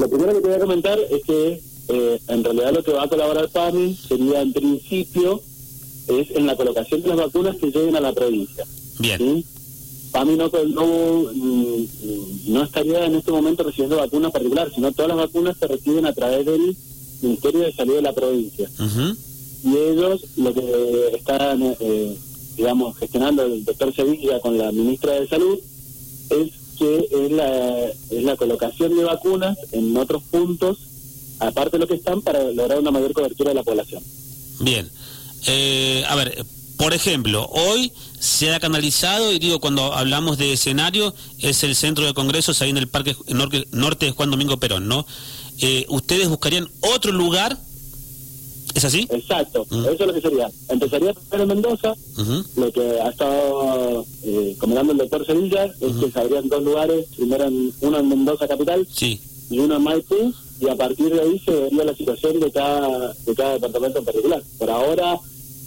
Lo primero que te voy a comentar es que eh, en realidad lo que va a colaborar PAMI sería en principio es en la colocación de las vacunas que lleguen a la provincia. Bien. ¿sí? PAMI no, no, mm, no estaría en este momento recibiendo vacunas particulares, sino todas las vacunas se reciben a través del Ministerio de Salud de la provincia. Y ellos lo que están, eh, digamos, gestionando el doctor Sevilla con la ministra de Salud es que es la, es la colocación de vacunas en otros puntos, aparte de lo que están, para lograr una mayor cobertura de la población. Bien. Eh, a ver, por ejemplo, hoy se ha canalizado, y digo, cuando hablamos de escenario, es el centro de congresos ahí en el Parque Norte, de Juan Domingo Perón, ¿no? Eh, ¿Ustedes buscarían otro lugar? ¿Es así? Exacto, eso es lo que sería. Empezaría primero en Mendoza, lo que ha estado eh, comentando el doctor Sevilla es que se abrían dos lugares, primero en, uno en Mendoza capital Sí. y uno en Maipú, y a partir de ahí se vería la situación de cada, de cada departamento en particular. Por ahora,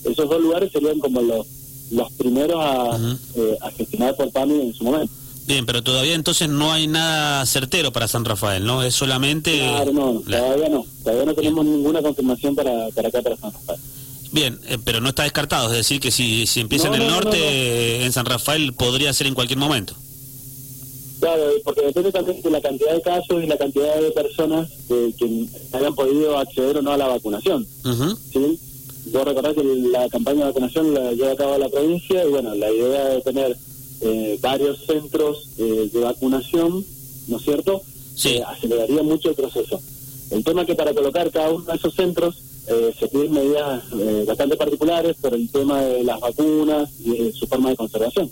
esos dos lugares serían como los, los primeros a, eh, a gestionar por PAMI en su momento. Bien, pero todavía entonces no hay nada certero para San Rafael, ¿no? Es solamente... Claro, no, la- todavía no. Todavía no tenemos ninguna confirmación para, para acá, para San Rafael. Bien, eh, pero no está descartado, es decir, que si, si empieza No, en el no, no, norte, no. eh, en San Rafael podría ser en cualquier momento. Claro, porque depende también de la cantidad de casos y la cantidad de personas que, que hayan podido acceder o no a la vacunación. ¿sí? Yo recordar que la campaña de vacunación la lleva a cabo la provincia y bueno, la idea de tener eh, varios centros eh, de vacunación, ¿no es cierto? Sí. Eh, aceleraría mucho el proceso. El tema es que para colocar cada uno de esos centros eh, se piden medidas eh, bastante particulares por el tema de las vacunas y su forma de conservación.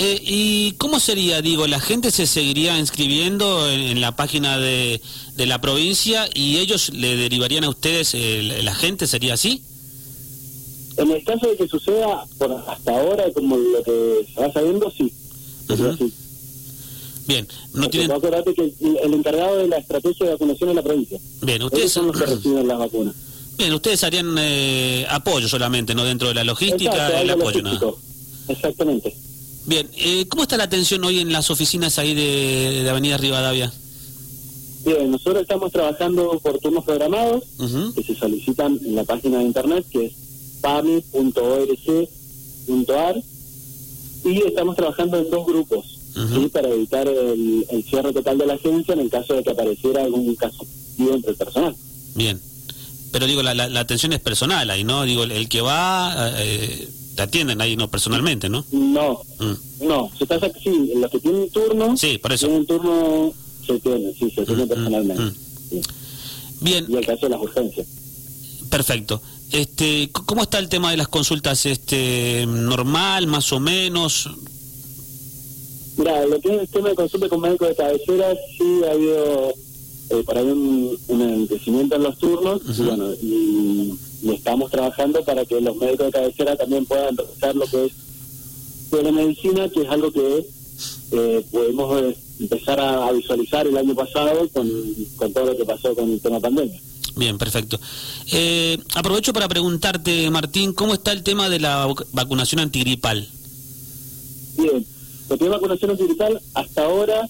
Eh, ¿Y cómo sería, digo, la gente se seguiría inscribiendo en, en la página de, de la provincia y ellos le derivarían a ustedes, eh, la gente sería así? En el caso de que suceda por hasta ahora, como lo que se va sabiendo, sí. Bien, no tienen... acordate que el encargado de la estrategia de vacunación es la provincia. Bien, Ellos ustedes, son los que reciben las vacunas. bien, ustedes harían eh, apoyo solamente, ¿no? Dentro de la logística, Exacto, el apoyo, nada. Exactamente. Bien, eh, ¿cómo está la atención hoy en las oficinas ahí de, de Avenida Rivadavia? Bien, nosotros estamos trabajando por turnos programados que se solicitan en la página de internet que es pami.org.ar y estamos trabajando en dos grupos Ujú. ¿sí? para evitar el, el cierre total de la agencia en el caso de que apareciera algún caso entre el personal. Bien. Pero digo, la, la, la atención es personal ahí, ¿no? Digo, el, el que va, eh, te atienden ahí, no personalmente, ¿no? No, Mm. no, se pasa que sí, los que tienen turno, Sí, por eso. tienen turno, se tienen, sí, se tienen Mm, personalmente. mm, Sí. Bien, Y el caso de las urgencias. perfecto. Este, ¿Cómo está el tema de las consultas? Este, ¿Normal, más o menos? Mira, lo que es el tema de consulta con médico de cabecera, sí ha habido eh, por ahí un, un enriquecimiento en los turnos y bueno, y, y estamos trabajando para que los médicos de cabecera también puedan realizar lo que es telemedicina, que es algo que eh, podemos eh, empezar a, a visualizar el año pasado con, con todo lo que pasó con el tema pandemia. Bien, perfecto. Eh, aprovecho para preguntarte, Martín, ¿cómo está el tema de la vac- vacunación antigripal? Bien, lo que es vacunación antigripal, hasta ahora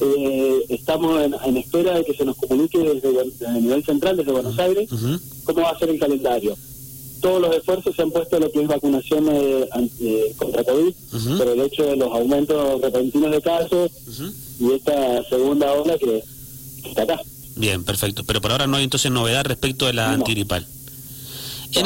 eh, estamos en, en espera de que se nos comunique desde, desde el nivel central, desde Buenos Aires, cómo va a ser el calendario. Todos los esfuerzos se han puesto en lo que es vacunación eh, eh, contra COVID, Ujú. por el hecho de los aumentos repentinos de casos y esta segunda ola que, que está acá. Bien, perfecto. Pero por ahora no hay entonces novedad respecto de la No. antigripal.